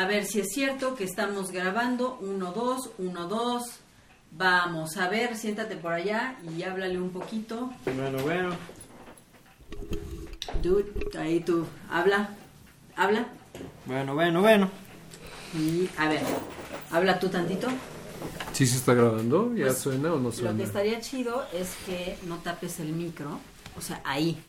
A ver si es cierto que estamos grabando. Uno, dos, uno, dos. Vamos, a ver, siéntate por allá y háblale un poquito. Bueno, bueno. Dude, ahí tú, habla, habla. Bueno, bueno, bueno. Y, a ver, habla tú tantito. ¿Sí se está grabando? ¿Ya Pues, suena o no Lo suena? que estaría chido es que no tapes el micro, o sea, ahí.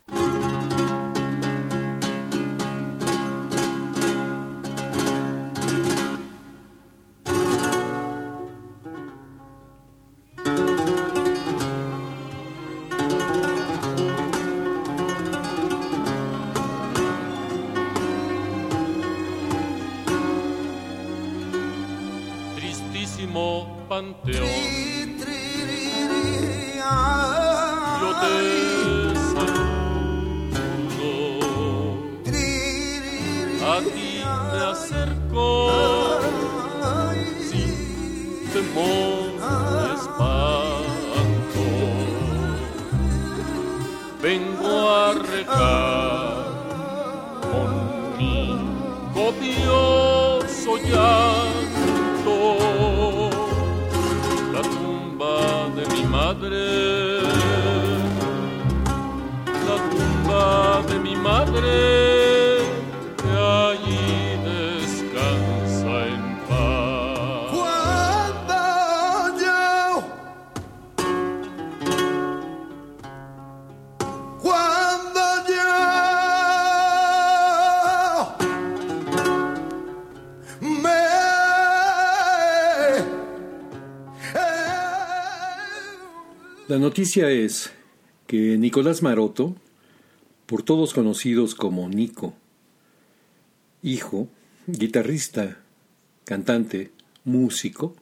Noticia es que Nicolás Maroto, por todos conocidos como Nico, hijo, guitarrista, cantante, músico,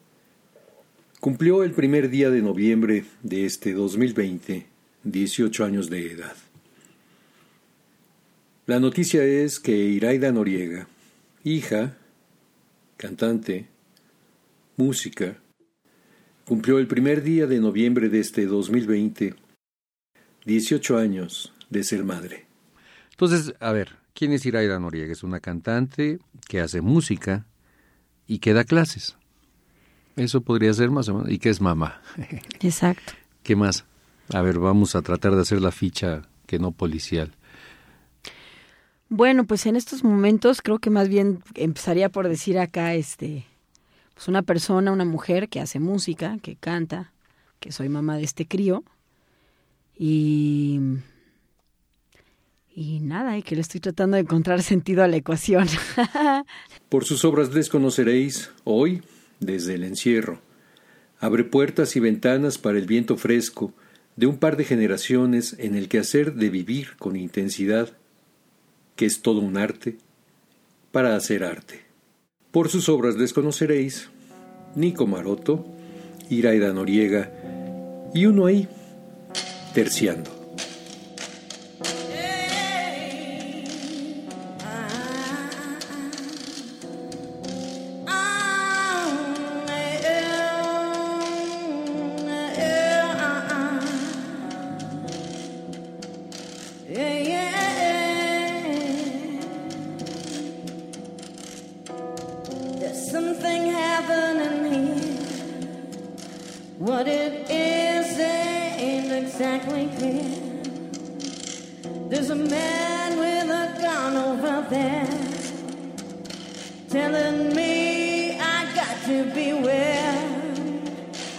cumplió el primer día de noviembre de este 2020 18 años de edad. La noticia es que Iraida Noriega, hija, cantante, música, cumplió el primer día de noviembre de este 2020 18 años de ser madre. Entonces, a ver, ¿quién es Iraida Noriega? Es una cantante que hace música y que da clases. Eso podría ser más o menos. ¿Y qué es mamá? Exacto. ¿Qué más? A ver, vamos a tratar de hacer la ficha que no policial. Bueno, pues en estos momentos creo que más bien empezaría por decir acá, este, pues una persona, una mujer que hace música, que canta, que soy mamá de este crío y y nada, y que le estoy tratando de encontrar sentido a la ecuación. Por sus obras les conoceréis hoy desde el encierro. Abre puertas y ventanas para el viento fresco de un par de generaciones en el quehacer de vivir con intensidad, que es todo un arte, para hacer arte. Por sus obras les conoceréis Nico Maroto, Iraida Noriega y uno ahí, terciando. Here. What it is ain't exactly clear. There's a man with a gun over there telling me I got to beware.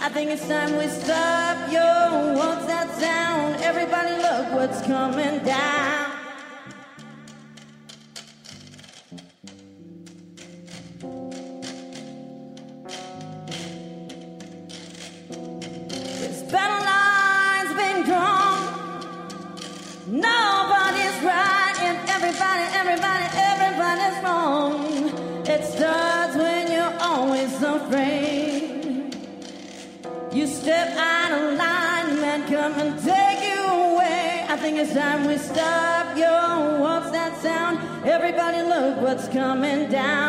I think it's time we stop. Yo, what's that sound? Everybody, look what's coming down. Coming down.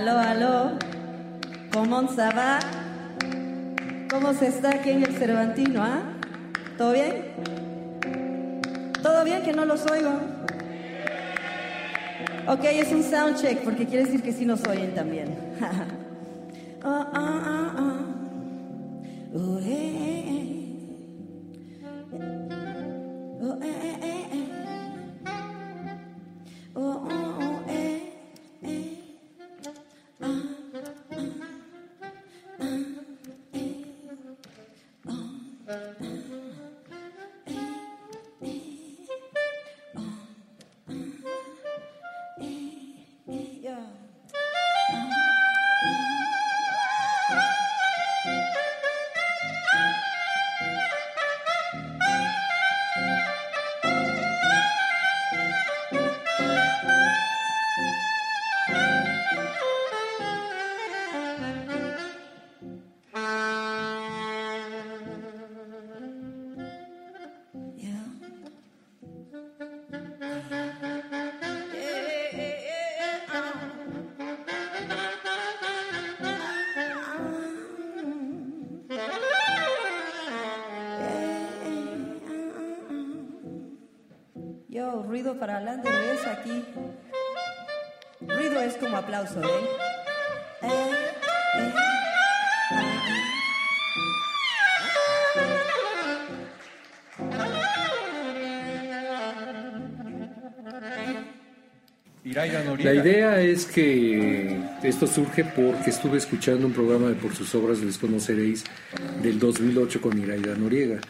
Aló, aló. ¿Cómo se va? ¿Cómo se está aquí en el Cervantino, ah? ¿Todo bien? ¿Todo bien que no los oigo? Ok, es un sound check porque quiere decir que sí nos oyen también. Ah, ah, Para adelante, ¿ves? Aquí. Ruido es como aplauso, ¿eh? Eh, eh. La idea es que esto surge porque estuve escuchando un programa de Por sus obras les conoceréis del 2008 con Iraida Noriega.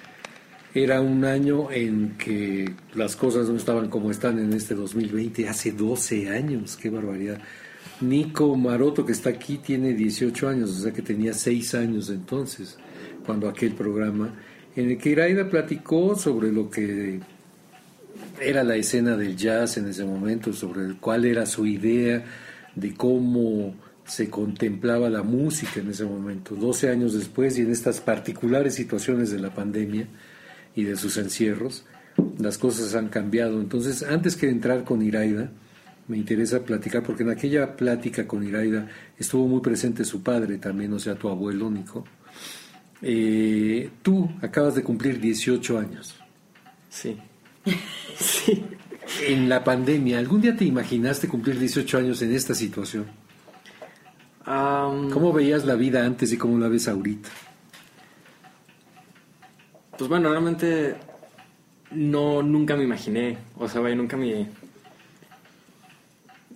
Era un año en que las cosas no estaban como están en este 2020, hace 12 años, qué barbaridad. Nico Maroto, que está aquí, tiene 18 años, o sea que tenía 6 años entonces, cuando aquel programa, en el que Iraida platicó sobre lo que era la escena del jazz en ese momento, sobre cuál era su idea de cómo se contemplaba la música en ese momento. 12 años después y en estas particulares situaciones de la pandemia y de sus encierros, las cosas han cambiado. Entonces, antes que entrar con Iraida, me interesa platicar, porque en aquella plática con Iraida estuvo muy presente su padre también, o sea, tu abuelo Nico. Eh, tú acabas de cumplir 18 años. Sí. sí. En la pandemia, ¿algún día te imaginaste cumplir 18 años en esta situación? Am, ¿Cómo veías la vida antes y cómo la ves ahorita? Pues bueno, realmente no, nunca me imaginé, o sea, vaya, nunca me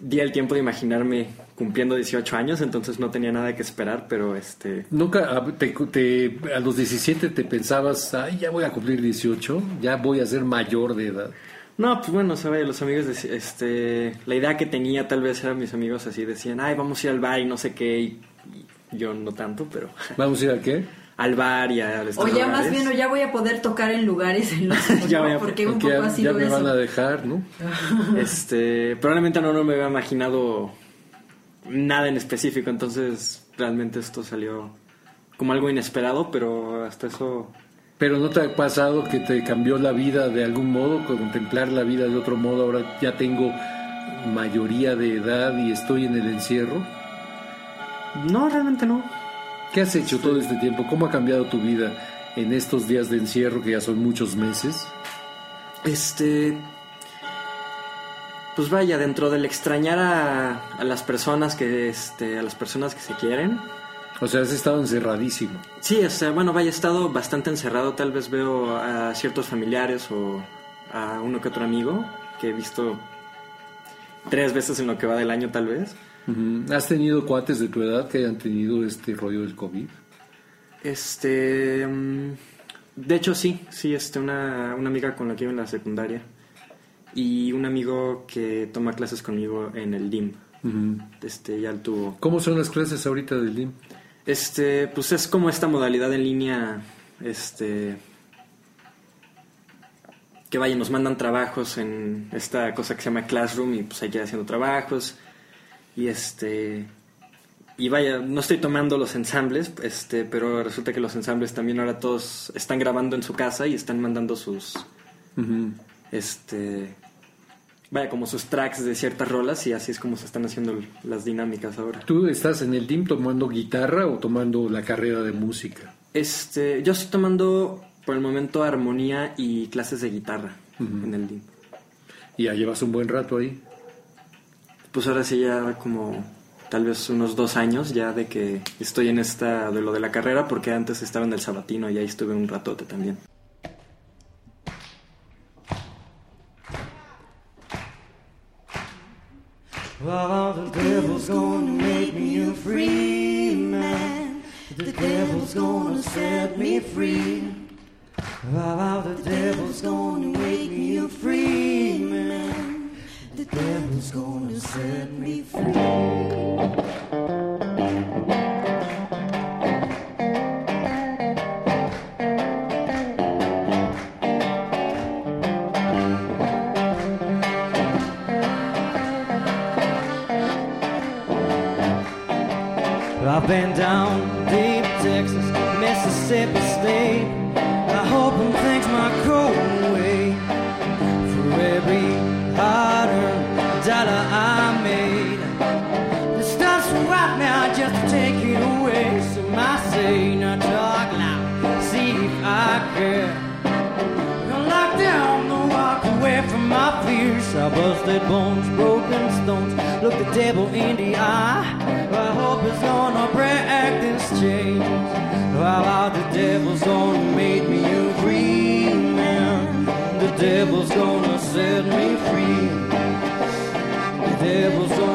di el tiempo de imaginarme cumpliendo 18 años, entonces no tenía nada que esperar, pero este... ¿Nunca a, te- te- a los 17 te pensabas, ay, ya voy a cumplir 18, ya voy a ser mayor de edad? No, pues bueno, o sea, vaya, los amigos, deci- este, la idea que tenía tal vez eran mis amigos así, decían, ay, vamos a ir al bar y no sé qué, y, y yo no tanto, pero ¿Vamos a ir a qué? Al bar y a estos O ya más bien, o ya voy a poder tocar en lugares en los Ya voy a- porque un poco ya, ha ya sido me eso. van a dejar, ¿no? Este, probablemente no, no me había imaginado nada en específico, entonces realmente esto salió como algo inesperado, pero hasta eso Pero ¿no te ha pasado que te cambió la vida de algún modo, contemplar la vida de otro modo? Ahora ya tengo mayoría de edad y estoy en el encierro. no, realmente no. ¿Qué has hecho todo este tiempo? ¿Cómo ha cambiado tu vida en estos días de encierro que ya son muchos meses? Este. Pues vaya, dentro del extrañar a, a las personas que este, a las personas que se quieren. O sea, has estado encerradísimo. Sí, o sea, bueno, vaya, he estado bastante encerrado. Tal vez veo a ciertos familiares o a uno que otro amigo que he visto tres veces en lo que va del año, tal vez. ¿Has tenido cuates de tu edad que hayan tenido este rollo del COVID? Este. mm, De hecho, sí, sí, este, una, una amiga con la que iba en la secundaria. Y un amigo que toma clases conmigo en el DIM. Este, ya tuvo. ¿Cómo son las clases ahorita del DIM? Este, pues es como esta modalidad en línea, este, que vaya, nos mandan trabajos en esta cosa que se llama Classroom y pues hay que ir haciendo trabajos y este, y vaya, no estoy tomando los ensambles, este, pero resulta que los ensambles también ahora todos están grabando en su casa y están mandando sus, este, vaya, como sus tracks de ciertas rolas y así es como se están haciendo las dinámicas ahora. ¿Tú estás en el DIM tomando guitarra o tomando la carrera de música? Este, yo estoy tomando por el momento armonía y clases de guitarra en el DIM. Y ya llevas un buen rato ahí. Pues ahora sí ya como tal vez unos dos años ya de que estoy en esta de lo de la carrera porque antes estaba en el Sabatino y ahí estuve un ratote también. The devil's gonna set me free. The devil's gonna make me free. Devil's gonna set me free. I've been down deep Texas, Mississippi State. I hope and things might go away. For every hard-earned dollar I made, it starts right now just to take it away. So I say, now talk loud, see if I care. Gonna lock down the walk away from my fears. I busted bones, broken stones, look the devil in the eye. I hope it's gonna break this chain. How the devil's gonna make me a free man. The devil's gonna set me free. The devil's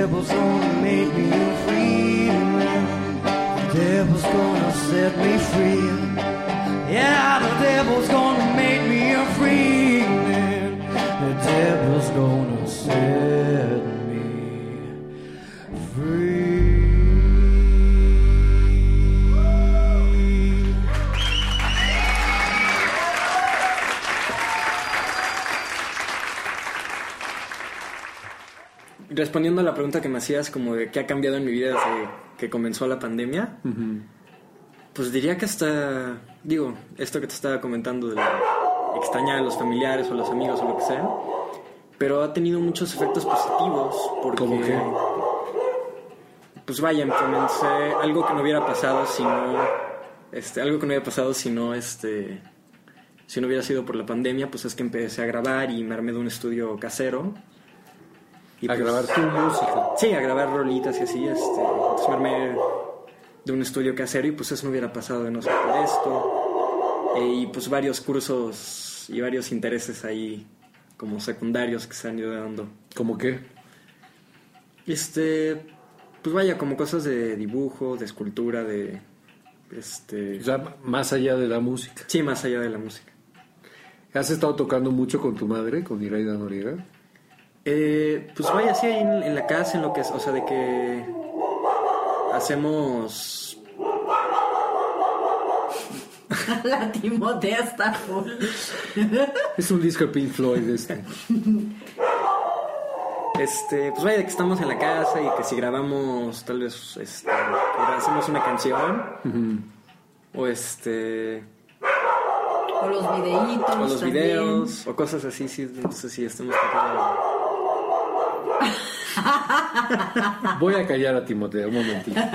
devil's gonna make me free. The devil's gonna set me free. Yeah, the devil's gonna Respondiendo a la pregunta que me hacías, como de qué ha cambiado en mi vida desde que comenzó la pandemia, pues diría que hasta, digo, esto que te estaba comentando de la- extrañar a los familiares o a los amigos o lo que sea, pero ha tenido muchos efectos positivos porque... Pues vaya, comencé algo que no hubiera pasado si no... Este, algo que no hubiera pasado si no, este... Si no hubiera sido por la pandemia, pues es que empecé a grabar y me armé de un estudio casero. Y A pues- grabar tu música. Sí, a grabar rolitas y así. Este, me armé de un estudio casero y pues eso no hubiera pasado de no ser por esto. Eh, y pues varios cursos y varios intereses ahí como secundarios que se han ido dando. ¿Cómo qué? Este, pues vaya, como cosas de dibujo, de escultura, de... Este... O sea, más allá de la música. Sí, más allá de la música. ¿Has estado tocando mucho con tu madre, con Iraida Noriega? Eh, pues vaya, sí, ahí en, en la casa, en lo que es, o sea, de que hacemos La Timotea está full. Es un disco de Pink Floyd este. Este, pues vaya, de que estamos en la casa y que si grabamos, tal vez, este, hacemos una canción, o este, O los videitos. o los también. videos, o cosas así, sí, entonces sí, estamos tocando. Voy a callar a Timoteo un momentito.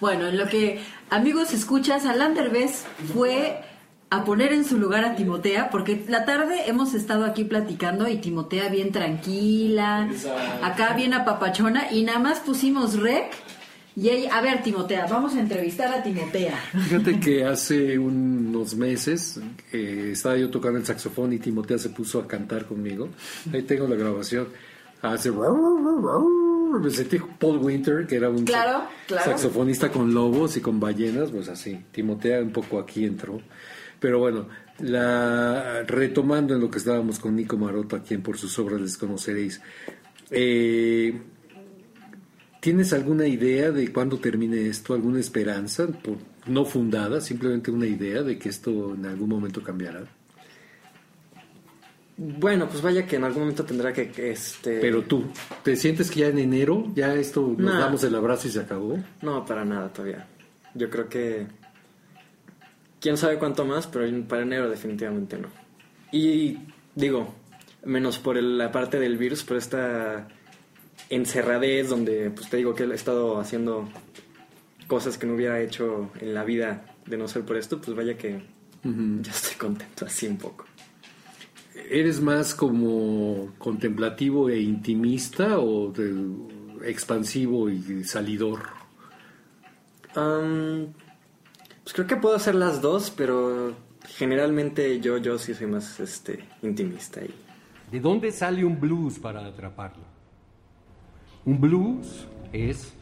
Bueno, en lo que amigos escuchas, Alan Derbez fue a poner en su lugar a Timotea, porque la tarde hemos estado aquí platicando y Timotea bien tranquila, acá bien apapachona, y nada más pusimos rec. Y ella, a ver, Timotea, vamos a entrevistar a Timotea. Fíjate que hace unos meses eh, estaba yo tocando el saxofón y Timotea se puso a cantar conmigo. Ahí tengo la grabación. Hace... Me sentí Paul Winter, que era un Claro, claro. saxofonista con lobos y con ballenas, pues así. Timotea un poco aquí entró. Pero bueno, la, retomando en lo que estábamos con Nico Maroto, a quien por sus obras les conoceréis. Eh, ¿Tienes alguna idea de cuándo termine esto? ¿Alguna esperanza? Por- no fundada, simplemente una idea de que esto en algún momento cambiará. Bueno, pues vaya que en algún momento tendrá que, que, este... Pero tú, ¿te sientes que ya en enero ya esto nos No. damos el abrazo y se acabó? No, para nada todavía. Yo creo que... Quién sabe cuánto más, pero para enero definitivamente no. Y digo, menos por el- la parte del virus, por esta encerradez donde, pues te digo que he estado haciendo cosas que no hubiera hecho en la vida de no ser por esto, pues vaya que ya estoy contento así un poco. ¿Eres más como contemplativo e intimista o de- expansivo y salidor? Pues creo que puedo hacer las dos, pero generalmente yo, yo sí soy más este, intimista y ¿De dónde sale un blues para atraparlo? Un blues es,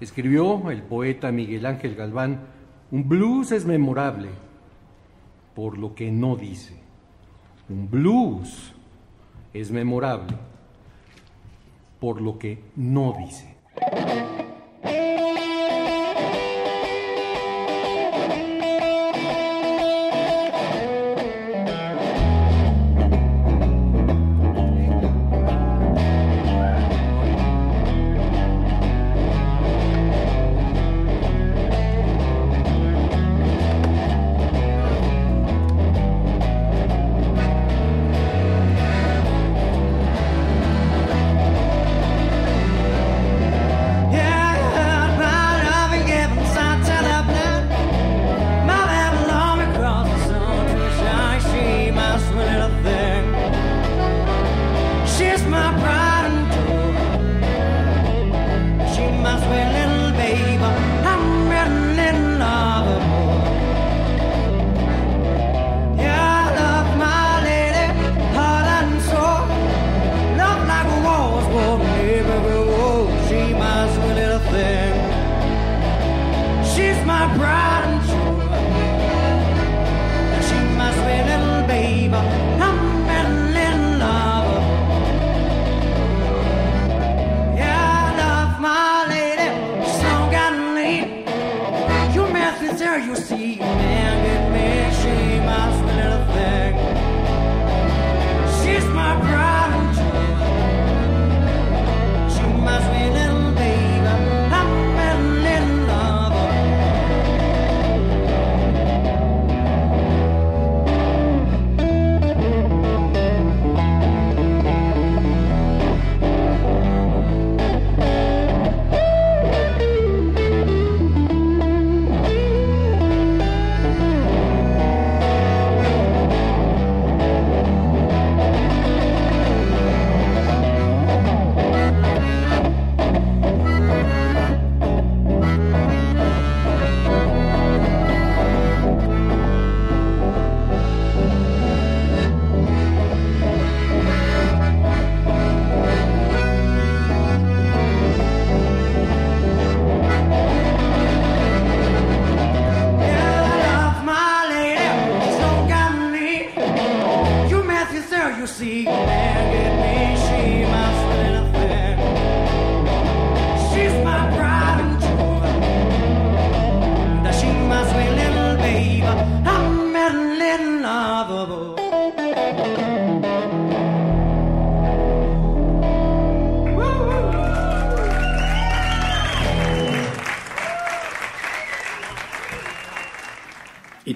escribió el poeta Miguel Ángel Galván, un blues es memorable por lo que no dice. Un blues es memorable por lo que no dice.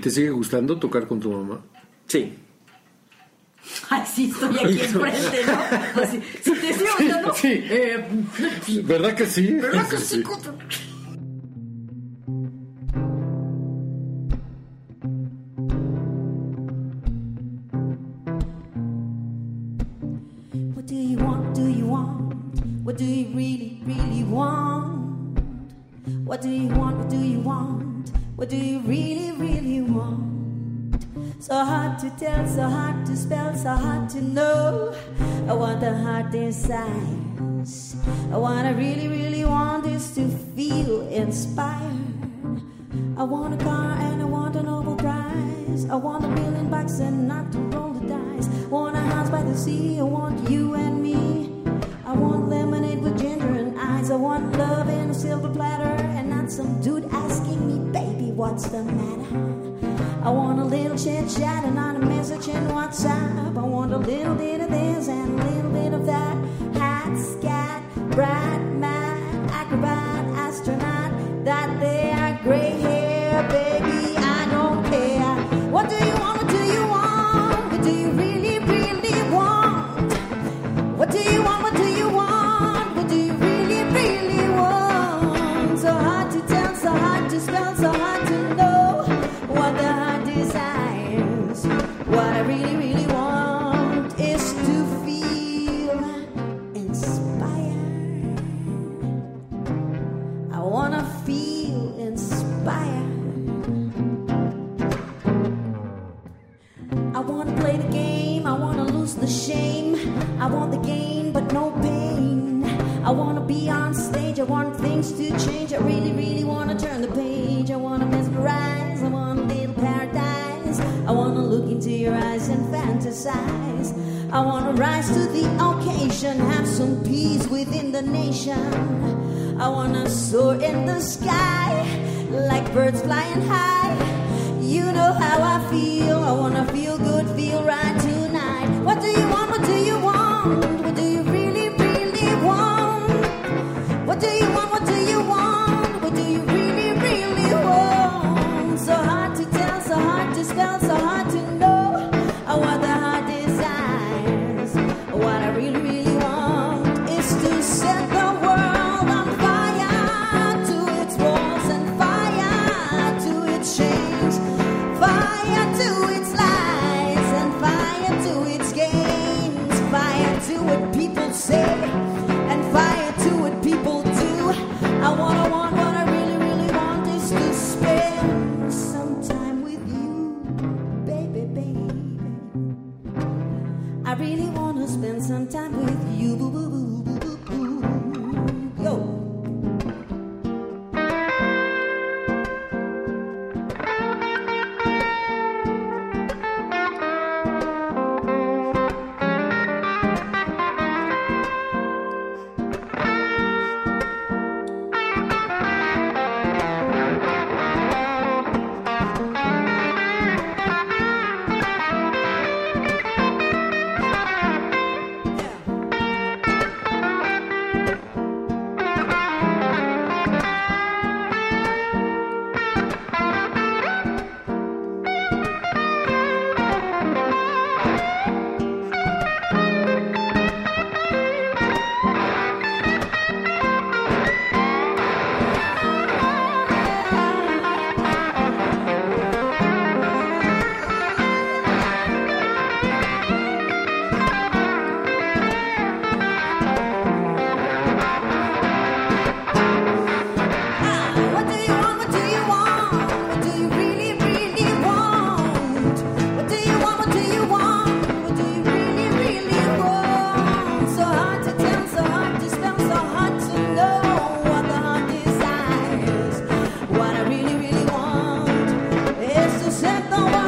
¿Te sigue gustando tocar con tu mamá? Sí. Ay, sí, estoy aquí enfrente, ¿no? Pues si, si te sigo gustando. Sí. Eh, ¿Verdad que sí? ¿Verdad que sí? sí. signs. I wanna really, really want this to feel inspired. I want a car and I want a Nobel Prize. I want a million bucks and not to roll the dice. I want a house by the sea. I want you and me. I want lemonade with ginger and ice. I want love in a silver platter and not some dude asking me, baby, what's the matter? I want a little chit chat and not a message in WhatsApp. I want a little bit of this and a little bit of that scat, brat. nation, have some peace within the nation. I wanna soar in the sky like birds flying high. é tão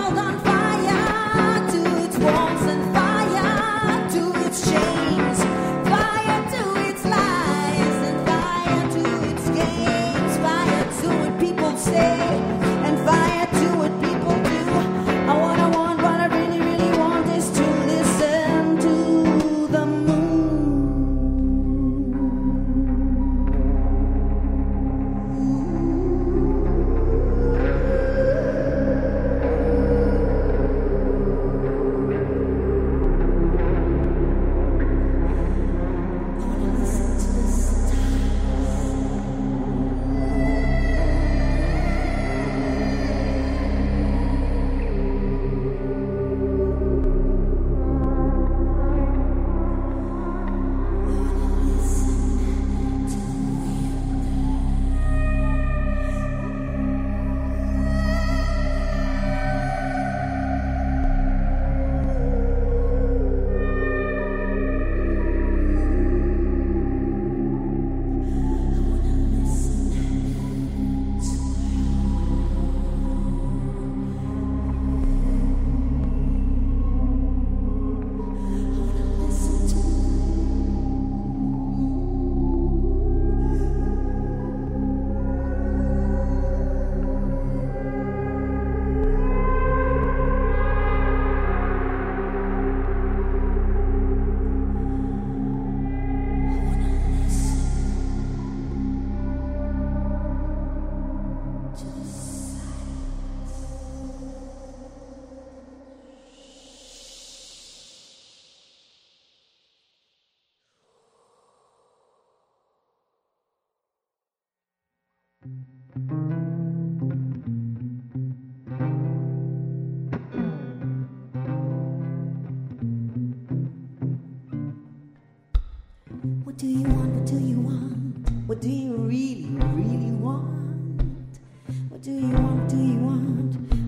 What do you want? What do you want?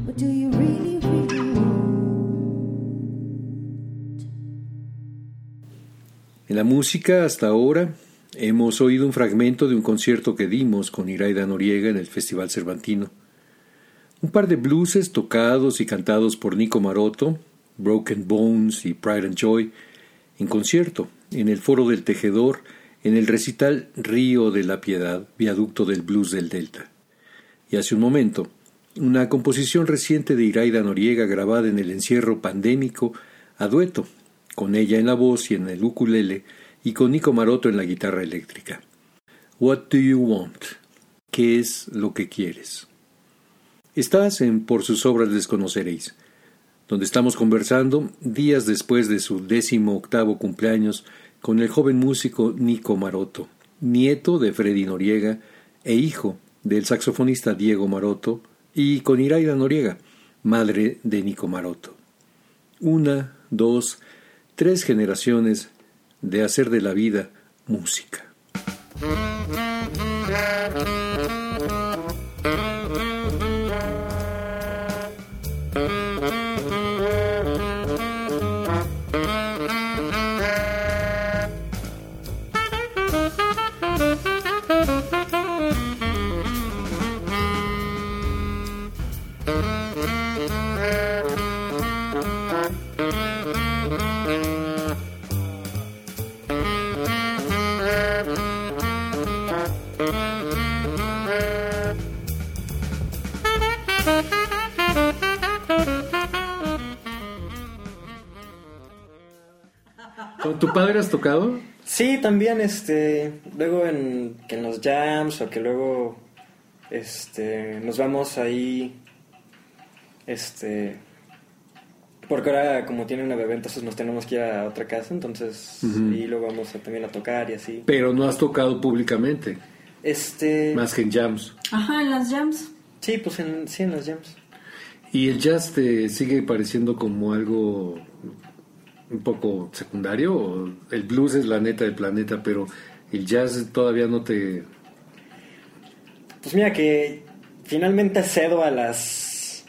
What do you really, want? En la música, hasta ahora, hemos oído un fragmento de un concierto que dimos con Iraida Noriega en el Festival Cervantino. Un par de blueses tocados y cantados por Nico Maroto, Broken Bones y Pride and Joy, en concierto, en el Foro del Tejedor, en el recital Río de la Piedad, viaducto del blues del Delta. Y hace un momento, una composición reciente de Iraida Noriega grabada en el encierro pandémico a dueto, con ella en la voz y en el ukulele, y con Nico Maroto en la guitarra eléctrica. What do you want? ¿Qué es lo que quieres? Estás en Por sus obras les conoceréis, donde estamos conversando días después de su décimo octavo cumpleaños con el joven músico Nico Maroto, nieto de Freddy Noriega e hijo del saxofonista Diego Maroto, y con Iraida Noriega, madre de Nico Maroto. Una, dos, tres generaciones de hacer de la vida música. Has tocado? Sí, también, este, luego en, que en los jams o que luego, este, nos vamos ahí, este, porque ahora como tiene una bebé, entonces nos tenemos que ir a otra casa, entonces, y luego vamos a- también a tocar y así. Pero no has tocado públicamente, Este, más que en jams. Ajá, en las jams. sí, pues en, sí, en los jams. ¿Y el jazz te sigue pareciendo como algo un poco secundario? ¿O el blues es la neta del planeta, pero el jazz todavía no te... Pues mira que finalmente cedo a las,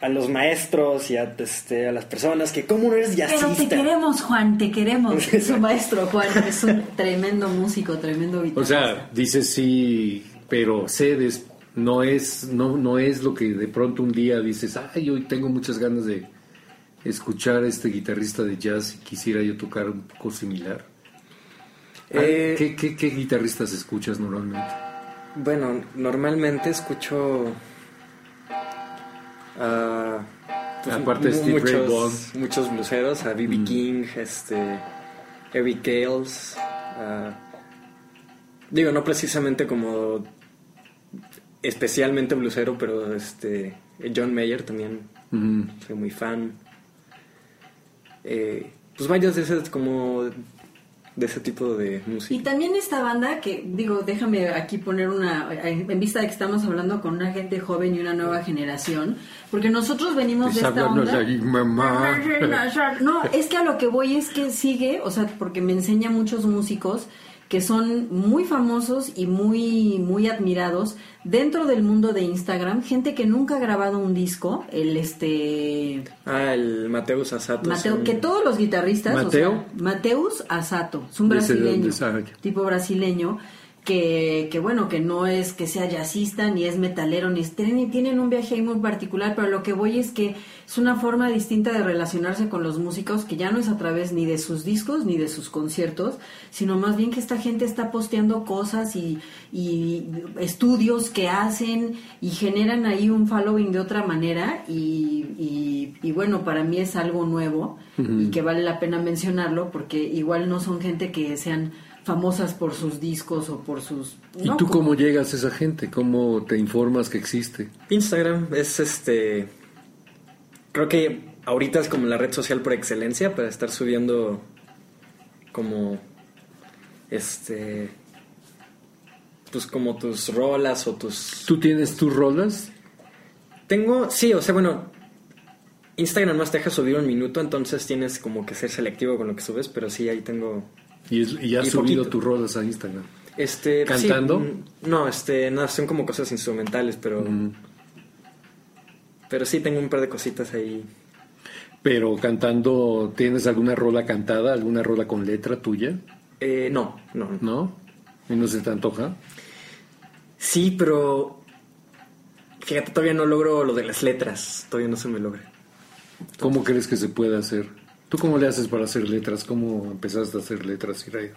a los maestros y a, este, a las personas que, ¿cómo no eres Pero jazzista? te queremos, Juan, te queremos. Su maestro, Juan, es un tremendo músico, tremendo O guitarrista. sea, dices sí, pero cedes, no es, no, no es lo que de pronto un día dices, ay, hoy tengo muchas ganas de escuchar a este guitarrista de jazz y quisiera yo tocar un poco similar. Eh, ¿Qué, qué, qué guitarristas escuchas normalmente? Bueno, normalmente escucho. ah, pues, Aparte de mu- Steve Ray muchos- Vaughan. muchos bluseros, a B.B. King, este, Eric Gales. ah, digo, no precisamente como especialmente blusero, pero este John Mayer también Ujú. soy muy fan. Eh, pues varios de como de ese tipo de música. Y también esta banda que, digo, déjame aquí poner una, en en vista de que estamos hablando con una gente joven y una nueva generación, porque nosotros venimos de esta onda. ahí, mamá. No, es que a lo que voy es que sigue, o sea, porque me enseña muchos músicos que son muy famosos y muy muy admirados dentro del mundo de Instagram, gente que nunca ha grabado un disco, el este Ah, el Mateus Asato. es Mateo, un- que todos los guitarristas, ¿Mateo? o sea, Mateus Asato, es un ¿De ese de brasileño, tipo brasileño, que, que bueno, que no es que sea jazzista, ni es metalero, ni es, tienen, tienen un viaje ahí muy particular, pero lo que voy es que es una forma distinta de relacionarse con los músicos, que ya no es a través ni de sus discos, ni de sus conciertos, sino más bien que esta gente está posteando cosas y, y estudios que hacen y generan ahí un following de otra manera y, y- y bueno, para mí es algo nuevo y que vale la pena mencionarlo porque igual no son gente que sean famosas por sus discos o por sus... ¿Y tú cómo llegas a esa gente? ¿Cómo te informas que existe? Instagram es este. Creo que ahorita es como la red social por excelencia para estar subiendo como. Este. pues como tus rolas o tus... ¿Tú tienes tus rolas? Tengo, sí, o sea, bueno, Instagram más te deja subir un minuto, entonces tienes como que ser selectivo con lo que subes, pero sí, ahí tengo... Y, y has Y subido tus rolas a Instagram. Este, sí, ¿Cantando? mm, no, este, no, son como cosas instrumentales, pero... Pero sí, tengo un par de cositas ahí. Pero cantando, ¿tienes alguna rola cantada, alguna rola con letra tuya? Eh, no, no, no. ¿No? ¿Y no se te antoja? Sí, pero... Fíjate, todavía no logro lo de las letras, todavía no se me logra. ¿Cómo crees que se puede hacer? ¿Tú cómo le haces para hacer letras? ¿Cómo empezaste a hacer letras, Iraida?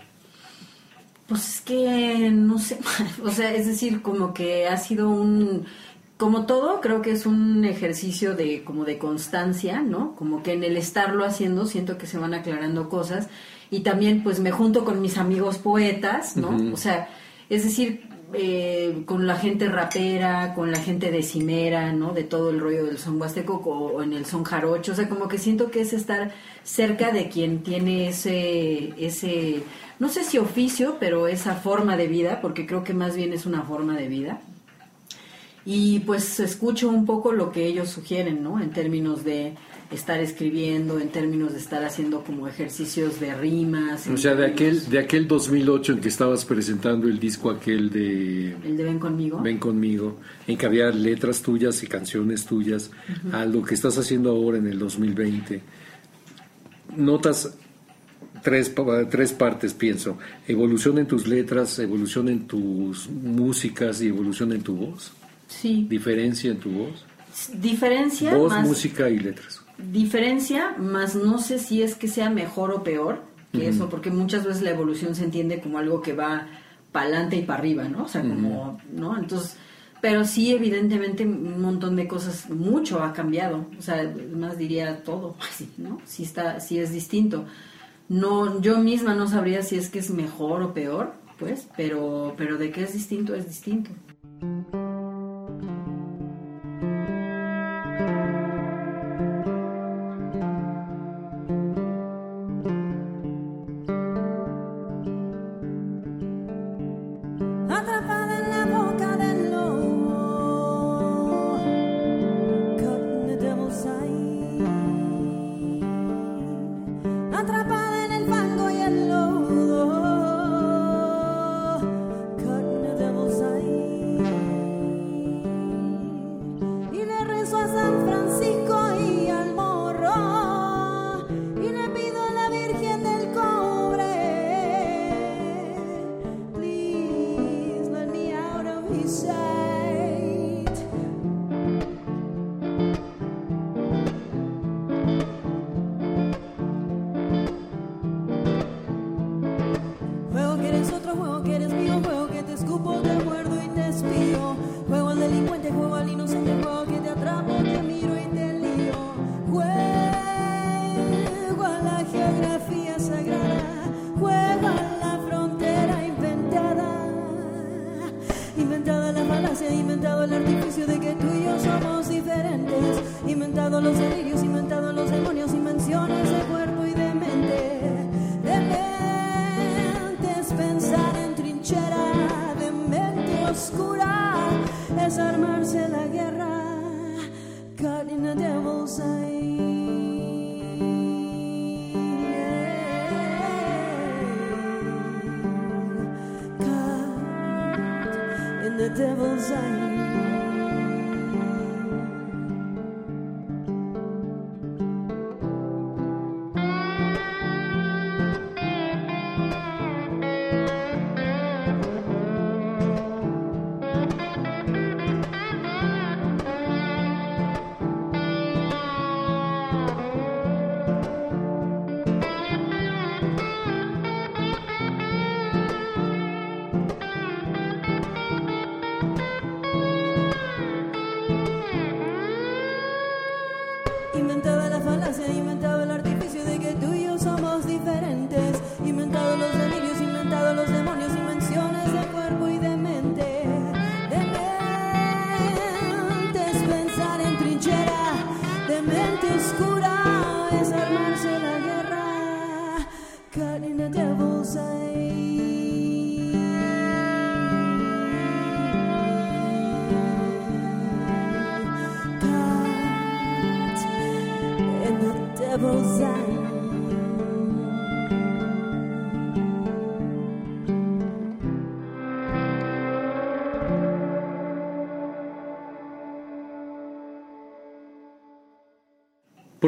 Pues es que no sé, o sea, es decir, como que ha sido un, como todo, creo que es un ejercicio de como de constancia, ¿no? Como que en el estarlo haciendo siento que se van aclarando cosas y también pues me junto con mis amigos poetas, ¿no? O sea, es decir, eh, con la gente rapera, con la gente decimera, ¿no? De todo el rollo del son huasteco o, o en el son jarocho, o sea, como que siento que es estar cerca de quien tiene ese, ese, no sé si oficio, pero esa forma de vida, porque creo que más bien es una forma de vida. Y pues escucho un poco lo que ellos sugieren, ¿no? En términos de estar escribiendo, en términos de estar haciendo como ejercicios de rimas. O sea, de aquel, de aquel 2008 en que estabas presentando el disco aquel de El de Ven conmigo. Ven conmigo, en que había letras tuyas y canciones tuyas, a lo que estás haciendo ahora en el 2020. Notas tres, tres partes, pienso. Evolución en tus letras, evolución en tus músicas y evolución en tu voz. Sí. Diferencia en tu voz. Diferencia Voz, más música y letras. Diferencia, más no sé si es que sea mejor o peor que eso, porque muchas veces la evolución se entiende como algo que va para adelante y para arriba, ¿no? O sea, como, ¿no? Entonces, pero sí, evidentemente, un montón de cosas, mucho ha cambiado, o sea, más diría todo, así, ¿no? Sí está, sí es distinto. No, yo misma no sabría si es que es mejor o peor, pues, pero, pero de que es distinto, es distinto.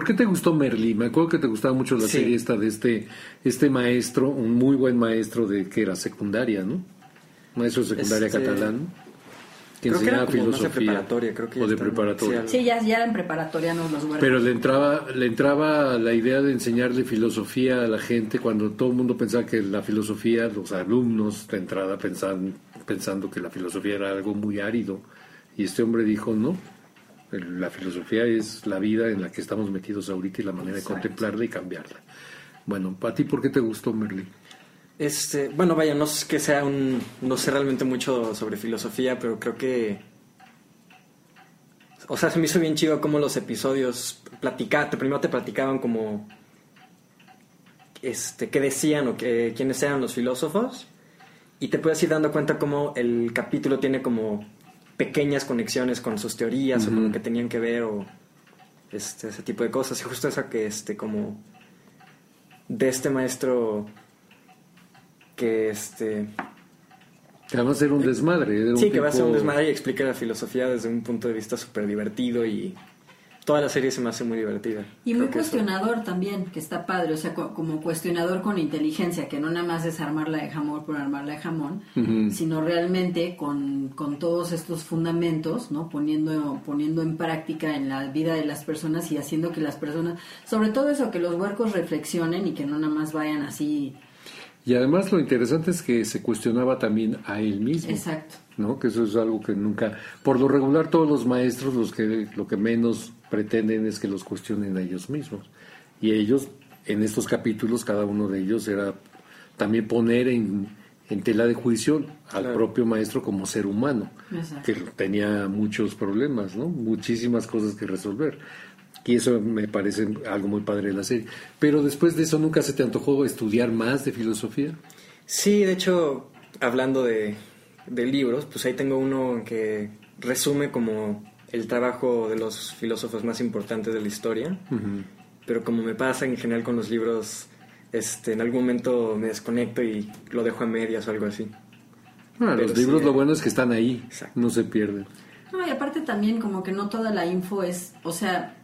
¿Por qué te gustó Merlí? Me acuerdo que te gustaba mucho la Sí. serie esta de este, este maestro, un muy buen maestro de que era secundaria, ¿no? Maestro de secundaria Este, catalán. Que creo que era enseñaba como más de filosofía. preparatoria, creo que ya o de preparatoria. sí, Sí, ya, ya eran preparatorianos los huercos. Pero le entraba, le entraba la idea de enseñarle filosofía a la gente cuando todo el mundo pensaba que la filosofía, los alumnos de entrada pensaban, pensando que la filosofía era algo muy árido. Y este hombre dijo, no, la filosofía es la vida en la que estamos metidos ahorita y la manera de contemplarla y cambiarla. Bueno, ¿a ti por qué te gustó Merlí? Este, bueno, vaya, no es que sea un, no sé realmente mucho sobre filosofía, pero creo que, o sea, se me hizo bien chido cómo los episodios platicaban, primero te platicaban como, este, qué decían o qué, quiénes eran los filósofos, y te puedes ir dando cuenta cómo el capítulo tiene como pequeñas conexiones con sus teorías o con lo que tenían que ver o este, ese tipo de cosas, y justo esa que, este, como, de este maestro que este Que además era un desmadre. era un sí que va a ser un desmadre y explica la filosofía desde un punto de vista súper divertido y toda la serie se me hace muy divertida Y muy eso- cuestionador también, que está padre, o sea, co- como cuestionador con inteligencia, que no nada más es armarla de jamón por armarla de jamón, sino realmente con, con todos estos fundamentos, ¿no? Poniendo, poniendo en práctica en la vida de las personas y haciendo que las personas, sobre todo eso, que los huercos reflexionen y que no nada más vayan así. Y además lo interesante es que se cuestionaba también a él mismo. Exacto. ¿no? Que eso es algo que nunca, por lo regular todos los maestros los que lo que menos pretenden es que los cuestionen a ellos mismos. Y ellos en estos capítulos cada uno de ellos era también poner en, en tela de juicio al Claro. propio maestro como ser humano, Exacto. que tenía muchos problemas, ¿no? Muchísimas cosas que resolver. Y eso me parece algo muy padre de la serie. Pero después de eso, ¿nunca se te antojó estudiar más de filosofía? sí de hecho hablando de, de libros pues ahí tengo uno que resume como el trabajo de los filósofos más importantes de la historia pero como me pasa en general con los libros este en algún momento me desconecto y lo dejo a medias o algo así Ah, los libros sí, lo eh, bueno es que están ahí, Exacto. no se pierden. No, y aparte también como que no toda la info es, o sea,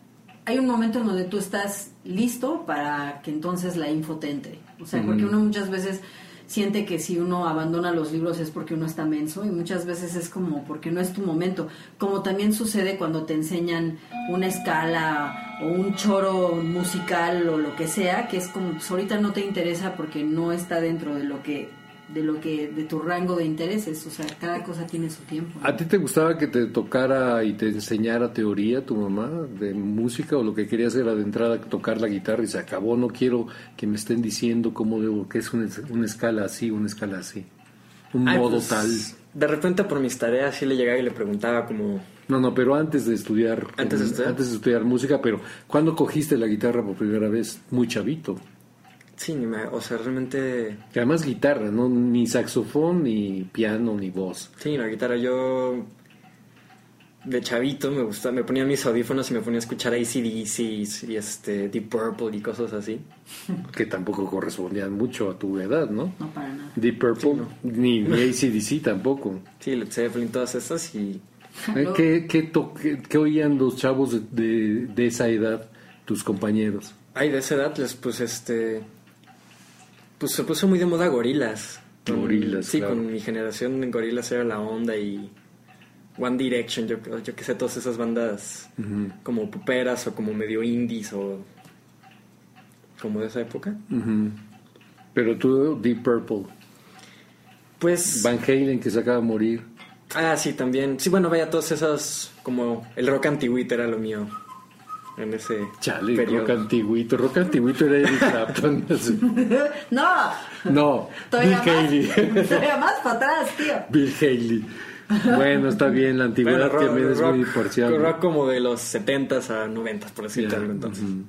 hay un momento en donde tú estás listo para que entonces la info te entre. O sea, porque uno muchas veces siente que si uno abandona los libros es porque uno está menso y muchas veces es como porque no es tu momento. Como también sucede cuando te enseñan una escala o un choro musical o lo que sea, que es como pues ahorita no te interesa porque no está dentro de lo que de lo que de tu rango de intereses, o sea, cada cosa tiene su tiempo. ¿A ti te gustaba que te tocara y te enseñara teoría tu mamá de música o lo que querías era de entrada tocar la guitarra y se acabó? No quiero que me estén diciendo cómo debo, que es una, una escala así, una escala así. Un Ay, modo pues, tal. De repente por mis tareas sí le llegaba y le preguntaba como... No, no, pero antes de estudiar. ¿Antes de estudiar? Antes de estudiar música, pero ¿cuándo cogiste la guitarra por primera vez? Muy chavito. Sí, ni me- o sea, realmente... Que además guitarra, ¿no? Ni saxofón, ni piano, ni voz. Sí, la guitarra yo... De chavito me gustaba, me ponía mis audífonos y me ponía a escuchar ACDC y este, Deep Purple y cosas así. Que tampoco correspondían mucho a tu edad, ¿no? No para nada. Deep Purple, ni, ni ACDC tampoco. Sí, Led Zeppelin, todas esas y... ¿Qué, qué, to- qué- qué oían los chavos de, de- de esa edad, tus compañeros? Ay, de esa edad, les, pues este... Pues se puso muy de moda gorilas. Gorillaz, Sí, claro. con mi generación en gorilas era la onda y... One Direction, yo, yo que sé, todas esas bandas como poperas o como medio indies o... Como de esa época. Pero tú, Deep Purple, Pues... Van Halen, que se acaba de morir. Ah, sí, también. Sí, bueno, vaya, todas esas, como el rock antiguito era lo mío en ese Chale, periodo. rock antiguito. Rock antiguito era Eric Clapton. No, no, Bill todavía Haley. más, todavía más para atrás, tío. Bill Haley. Bueno, está bien, la antigüedad Bueno, también es rock, muy parcial. rock como de los 70s a 90s, por decirte Ya, algo entonces. ujú.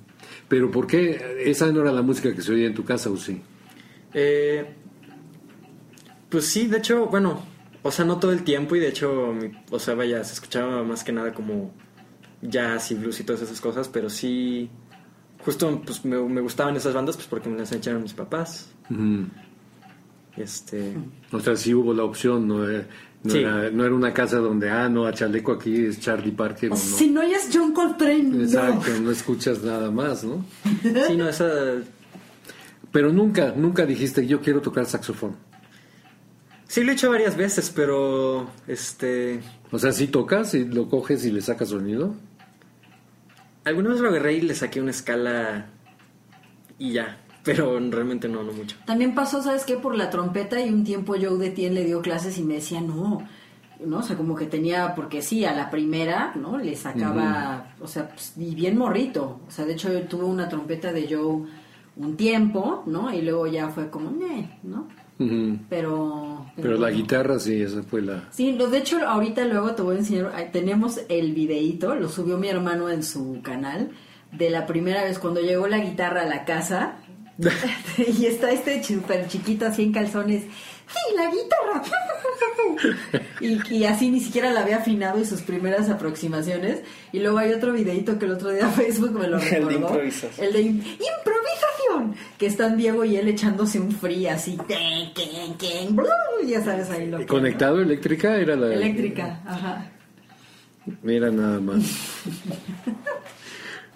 Pero ¿por qué esa no era la música que se oía en tu casa o sí? Eh, pues sí, de hecho, bueno, o sea, no todo el tiempo y de hecho, mi- o sea, vaya, se escuchaba más que nada como jazz y blues y todas esas cosas, pero sí, justo pues, me, me gustaban esas bandas pues porque me las enseñaron mis papás. Este, O sea, sí hubo la opción, no, Eh, no, Sí. era, no era una casa donde, ah, no, a chaleco aquí es Charlie Parker o O no. Si no es John Coltrane, no. Exacto, no escuchas nada más, ¿no? sí, no, esa... Pero nunca, nunca dijiste, yo quiero tocar saxofón. Sí lo he hecho varias veces, pero este... O sea, si tocas y lo coges y le sacas sonido. Alguna vez lo agarré y le saqué una escala y ya, pero realmente no, no mucho. También pasó, ¿sabes qué? Por la trompeta y un tiempo Joe de Tien le dio clases y me decía, no, ¿no? O sea, como que tenía, porque sí, a la primera, ¿no? Le sacaba, o sea, pues, y bien morrito. O sea, de hecho, tuvo una trompeta de Joe un tiempo, ¿no? Y luego ya fue como, "Neh", ¿no? Ujú. Pero... Pero la guitarra sí, esa fue la... Sí, lo, de hecho ahorita luego te voy a enseñar, tenemos el videíto, lo subió mi hermano en su canal, de la primera vez cuando llegó la guitarra a la casa, y está este súper chiquito así en calzones, sí, la guitarra, y, y así ni siquiera la había afinado y sus primeras aproximaciones, y luego hay otro videíto que el otro día Facebook me lo El de recordó, improvisación. el de im- improvisación, que están Diego y él echándose un free así, ten, ten, ya sabes ahí lo que... ¿no? ¿Conectado eléctrica? Era la... Eléctrica, ajá. Mira nada más.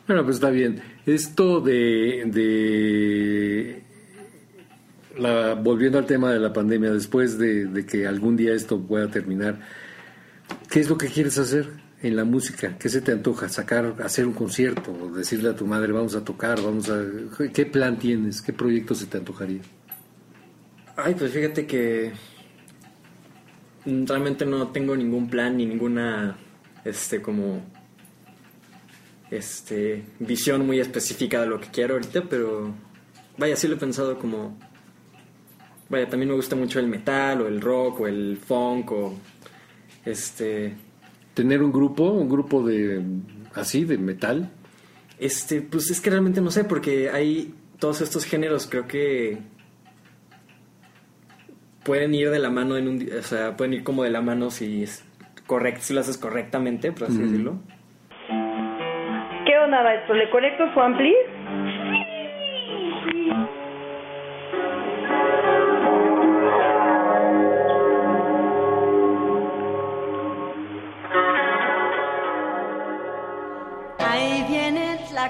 bueno, pues está bien. Esto de, de la, volviendo al tema de la pandemia, después de, que algún día esto pueda terminar, ¿qué es lo que quieres hacer en la música? ¿Qué se te antoja? ¿Sacar, hacer un concierto? ¿O decirle a tu madre, vamos a tocar, vamos a... ¿Qué plan tienes? ¿Qué proyecto se te antojaría? Ay, pues fíjate que realmente no tengo ningún plan ni ninguna, este, como, este, visión muy específica de lo que quiero ahorita, pero vaya, sí lo he pensado como, vaya, también me gusta mucho el metal o el rock o el funk o, este, ¿Tener un grupo? ¿Un grupo de... así, de metal? Este, pues es que realmente no sé, porque hay todos estos géneros, creo que pueden ir de la mano en un, o sea, pueden ir como de la mano si es correcto, si lo haces correctamente, por así decirlo. ¿Qué onda, maestro? ¿Le conecto su ampli?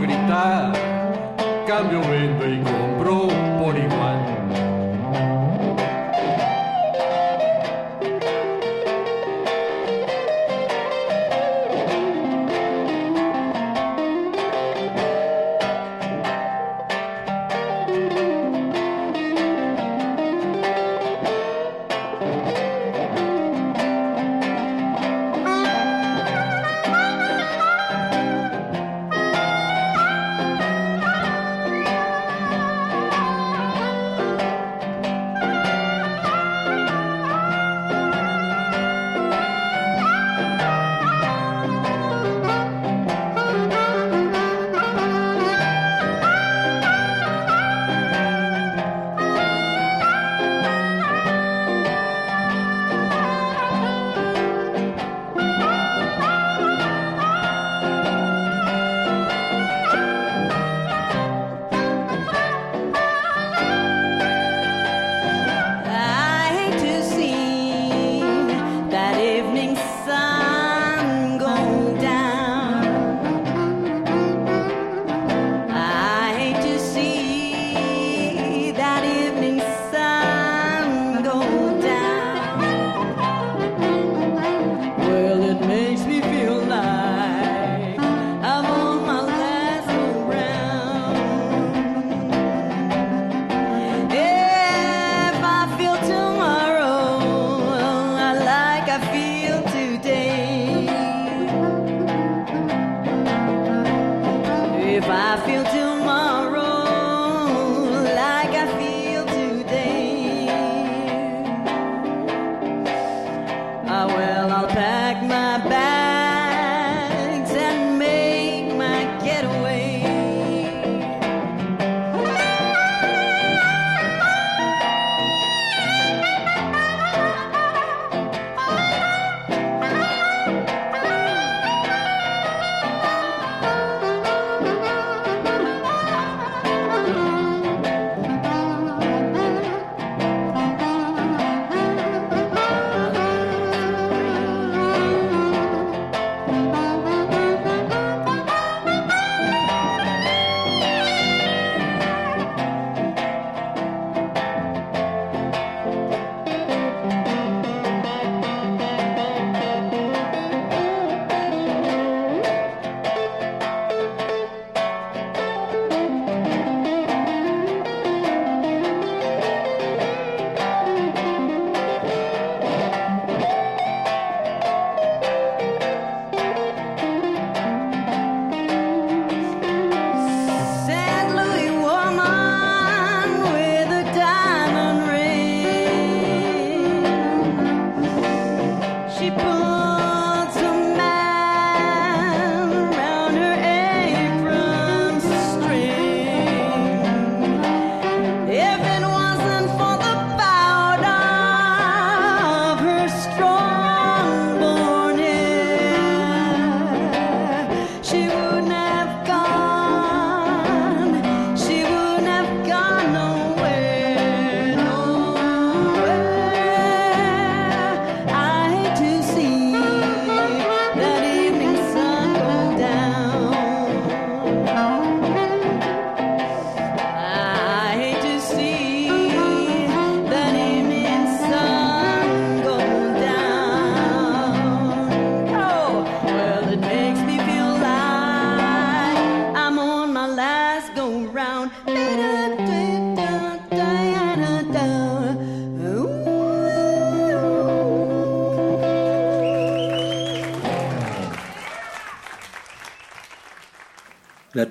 gritar. Cambio, vendo y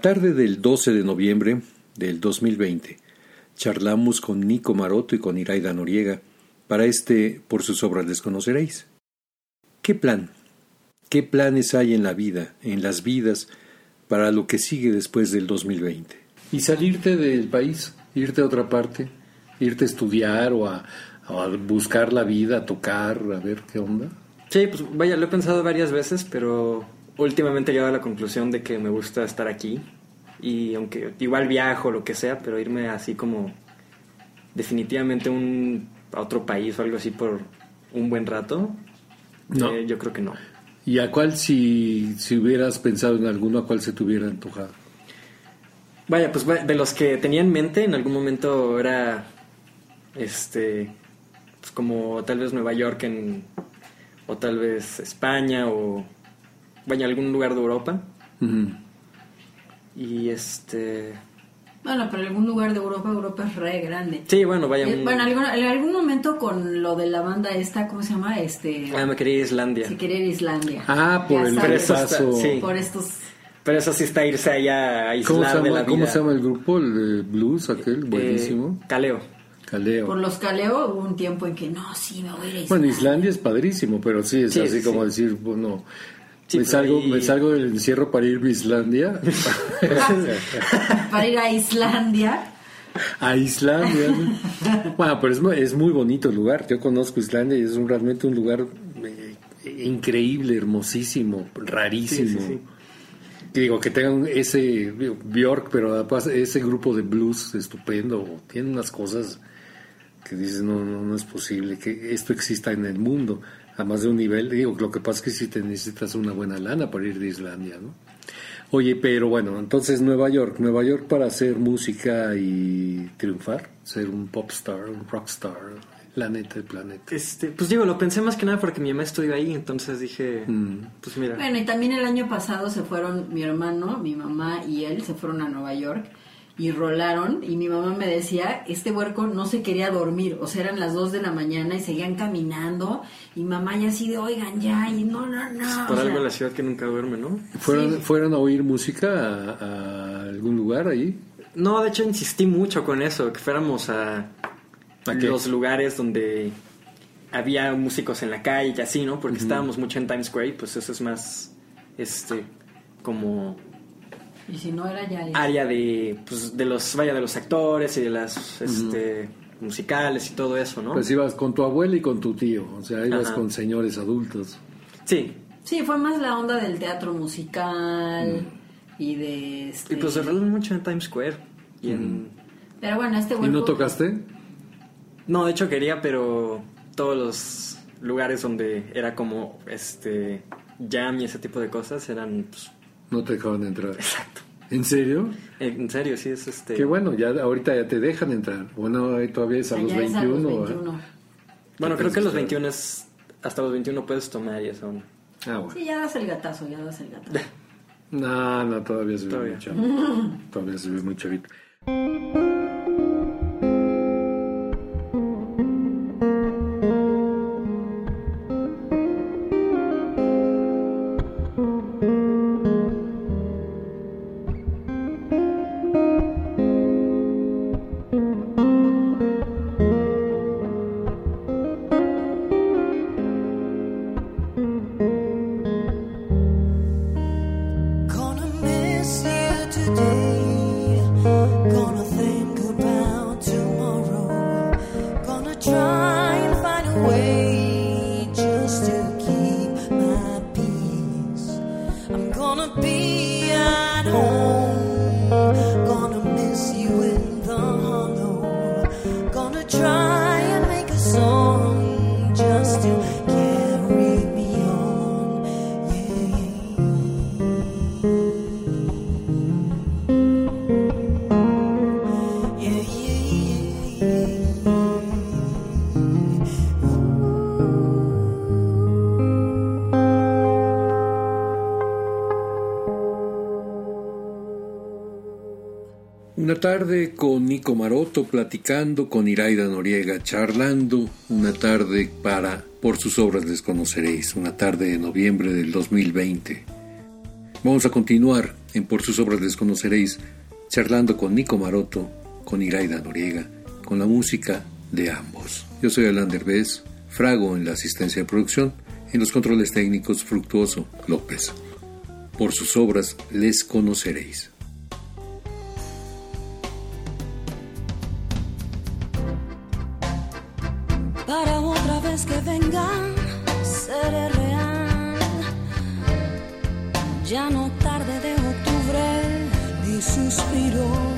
tarde del 12 de noviembre del 2020 charlamos con Nico Maroto y con Iraida Noriega para este Por sus obras les conoceréis. ¿Qué plan? ¿Qué planes hay en la vida, en las vidas, para lo que sigue después del 2020? Y salirte del país, irte a otra parte, irte a estudiar o a, o a buscar la vida, a tocar, a ver qué onda. Sí, pues vaya, lo he pensado varias veces, pero últimamente he llegado a la conclusión de que me gusta estar aquí. Y aunque igual viajo, lo que sea, pero irme así como definitivamente un, a otro país o algo así por un buen rato, No. eh, yo creo que no. ¿Y a cuál si, si hubieras pensado en alguno, a cuál se te hubiera antojado? Vaya, pues de los que tenía en mente en algún momento era este pues como tal vez Nueva York en o tal vez España o vaya algún lugar de Europa Ujú. y este Bueno, pero algún lugar de Europa, Europa es re grande. sí bueno vaya Eh, un- Bueno, algún- en algún momento con lo de la banda esta, ¿cómo se llama? Este, ah, me quería ir a Islandia si querer Islandia. Ah, por Ya el paso. sí. Por estos... pero eso sí está irse allá a ¿Cómo, se aislar de la ¿Cómo se llama el grupo? El blues, aquel, Eh, buenísimo. Caleo Caleo. Por los caleo hubo un tiempo en que no, sí, me voy a ir a Islandia. Bueno, Islandia es padrísimo, pero sí, es Sí, así sí, como sí. decir, bueno, Sí, me, salgo, ahí- me salgo del encierro para ir a Islandia. Para ir a Islandia. a Islandia. ¿no? bueno, pero es, es muy bonito el lugar. Yo conozco Islandia y es un- realmente un lugar eh, increíble, hermosísimo, rarísimo. Sí, sí, sí. Y digo, que tengan ese Bjork, pero además ese grupo de blues estupendo, tiene unas cosas que dices, no, no, no es posible que esto exista en el mundo, a más de un nivel. Digo, lo que pasa es que si te necesitas una buena lana para ir de Islandia, ¿no? Oye, pero bueno, entonces Nueva York, Nueva York para hacer música y triunfar, ser un pop star, un rock star, la neta del planeta. este pues digo lo pensé más que nada porque mi mamá estudió ahí entonces dije Mm. pues mira Bueno, y también el año pasado se fueron mi hermano, mi mamá y él se fueron a Nueva York y rolaron y mi mamá me decía, este huerco no se quería dormir, o sea, eran las 2 de la mañana y seguían caminando y mamá ya así de, oigan, ya, y no, no, no. por o algo sea, la ciudad que nunca duerme no ¿Fueron, Sí. ¿Fueron a oír música a, a algún lugar ahí? No, de hecho insistí mucho con eso, que fuéramos a, los lugares donde había músicos en la calle y así, ¿no? Porque estábamos mucho en Times Square, y pues eso es más, este, como Y si no era ya... área de, pues, de los, vaya, de los actores y de las, este, musicales y todo eso, ¿no? Pues ibas con tu abuela y con tu tío, o sea, ibas Ajá. con señores adultos. sí, Sí, fue más la onda del teatro musical y de... Este... y pues cerraron mucho en Times Square y en... Pero bueno, este ¿Y vuelvo... no tocaste? No, de hecho quería, pero todos los lugares donde era como, este, jam y ese tipo de cosas eran, pues, No te dejaban entrar. exacto. ¿En serio? En serio, sí, es este... Qué bueno, ya ahorita ya te dejan entrar. Bueno, todavía es a los Allá es 21. a los ¿verdad? 21. Bueno, creo que los claro. 21 es... Hasta los 21 puedes tomar y eso. Ah, bueno. Sí, ya das el gatazo, ya das el gatazo. No, no, todavía se ve Todavía. muy chavito. Todavía se ve muy chavito. Tarde con Nico Maroto platicando con Iraida Noriega, charlando. Una tarde para Por sus obras les conoceréis. Una tarde de noviembre del 2020. Vamos a continuar en Por sus obras les conoceréis, charlando con Nico Maroto, con Iraida Noriega, con la música de ambos. Yo soy Alan Derbez, Frago en la asistencia de producción, en los controles técnicos Fructuoso López. Por sus obras les conoceréis. para otra vez que venga seré real. Ya no tarde de octubre ni suspiro.